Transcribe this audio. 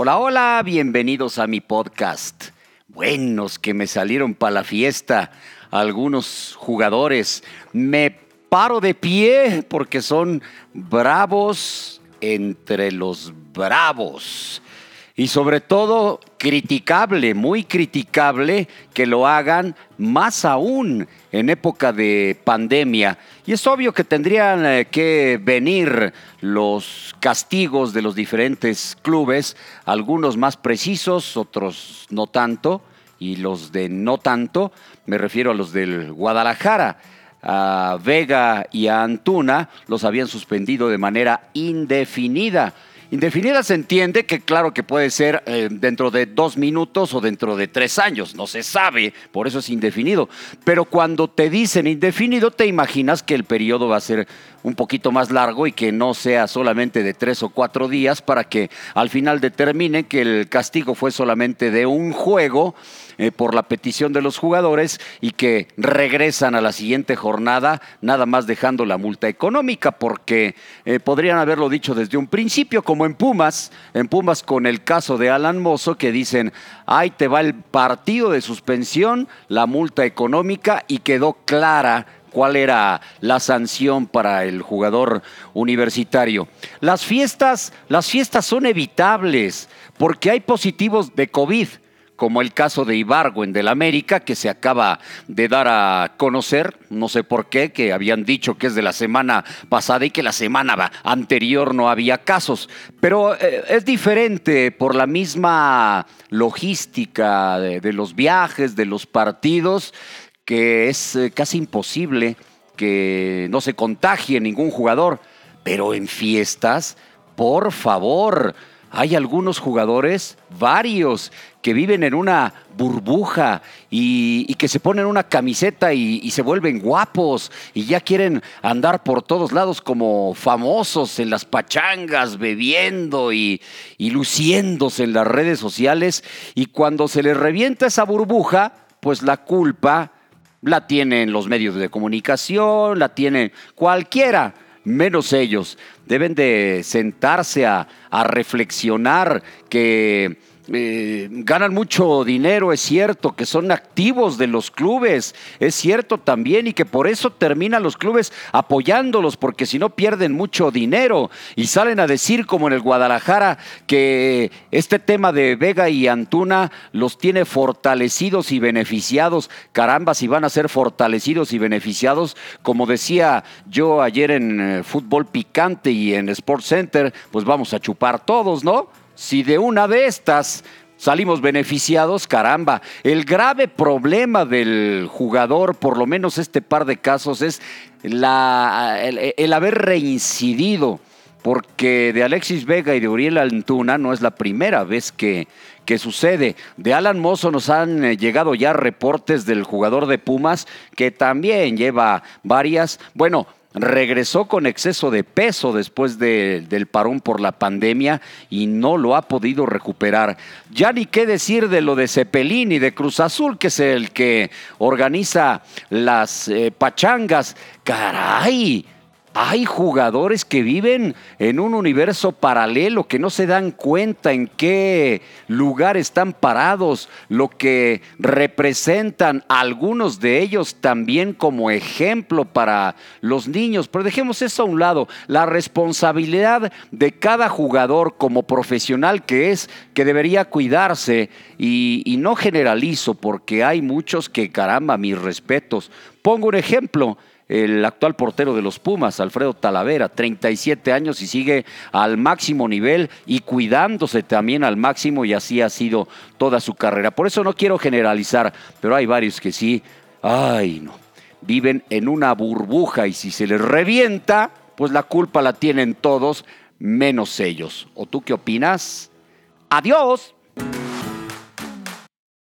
Hola, hola, bienvenidos a mi podcast. Buenos que me salieron para la fiesta algunos jugadores. Me paro de pie porque son bravos entre los bravos. Y sobre todo, criticable, muy criticable que lo hagan más aún en época de pandemia. Y es obvio que tendrían eh, que venir los castigos de los diferentes clubes, algunos más precisos, otros no tanto, y los de no tanto, me refiero a los del Guadalajara. A Vega y a Antuna los habían suspendido de manera indefinida. Indefinida se entiende que claro que puede ser eh, dentro de dos minutos o dentro de tres años, no se sabe, por eso es indefinido. Pero cuando te dicen indefinido, te imaginas que el periodo va a ser un poquito más largo y que no sea solamente de tres o cuatro días para que al final determine que el castigo fue solamente de un juego eh, por la petición de los jugadores y que regresan a la siguiente jornada nada más dejando la multa económica porque eh, podrían haberlo dicho desde un principio como en Pumas, en Pumas con el caso de Alan Mozo que dicen, ahí te va el partido de suspensión, la multa económica y quedó clara cuál era la sanción para el jugador universitario. Las fiestas, las fiestas son evitables porque hay positivos de COVID como el caso de Ibargüen del América, que se acaba de dar a conocer, no sé por qué, que habían dicho que es de la semana pasada y que la semana anterior no había casos. Pero eh, es diferente por la misma logística de, los viajes, de los partidos, que es eh, casi imposible que no se contagie ningún jugador. Pero en fiestas, por favor, hay algunos jugadores, varios, que viven en una burbuja y, que se ponen una camiseta y, se vuelven guapos y ya quieren andar por todos lados como famosos en las pachangas, bebiendo y, y luciéndose en las redes sociales. Y cuando se les revienta esa burbuja, pues la culpa la tienen los medios de comunicación, la tiene cualquiera menos ellos. Deben de sentarse a, reflexionar que eh, ganan mucho dinero, es cierto, que son activos de los clubes, es cierto también, y que por eso terminan los clubes apoyándolos, porque si no pierden mucho dinero y salen a decir, como en el Guadalajara, que este tema de Vega y Antuna los tiene fortalecidos y beneficiados. Caramba, si van a ser fortalecidos y beneficiados, como decía yo ayer en eh, Fútbol Picante y en Sports Center, pues vamos a chupar todos, ¿no? Si de una de estas salimos beneficiados, caramba. El grave problema del jugador, por lo menos este par de casos, es la, el, haber reincidido. Porque de Alexis Vega y de Uriel Antuna no es la primera vez que, que sucede. De Alan Mozo nos han eh, llegado ya reportes del jugador de Pumas que también lleva varias. Bueno, regresó con exceso de peso después del parón por la pandemia y no lo ha podido recuperar. Ya ni qué decir de lo de Cepelín y de Cruz Azul, que es el que organiza las eh, pachangas. Caray, hay jugadores que viven en un universo paralelo, que no se dan cuenta en qué lugar están parados, lo que representan algunos de ellos también como ejemplo para los niños. Pero dejemos eso a un lado, la responsabilidad de cada jugador como profesional que es, que debería cuidarse y, y no generalizo porque hay muchos que, caramba, mis respetos. Pongo un ejemplo el actual portero de los Pumas, Alfredo Talavera, 37 años y sigue al máximo nivel y cuidándose también al máximo y así ha sido toda su carrera. Por eso no quiero generalizar, pero hay varios que sí, ay no, viven en una burbuja y si se les revienta, pues la culpa la tienen todos menos ellos. ¿O tú qué opinas? Adiós.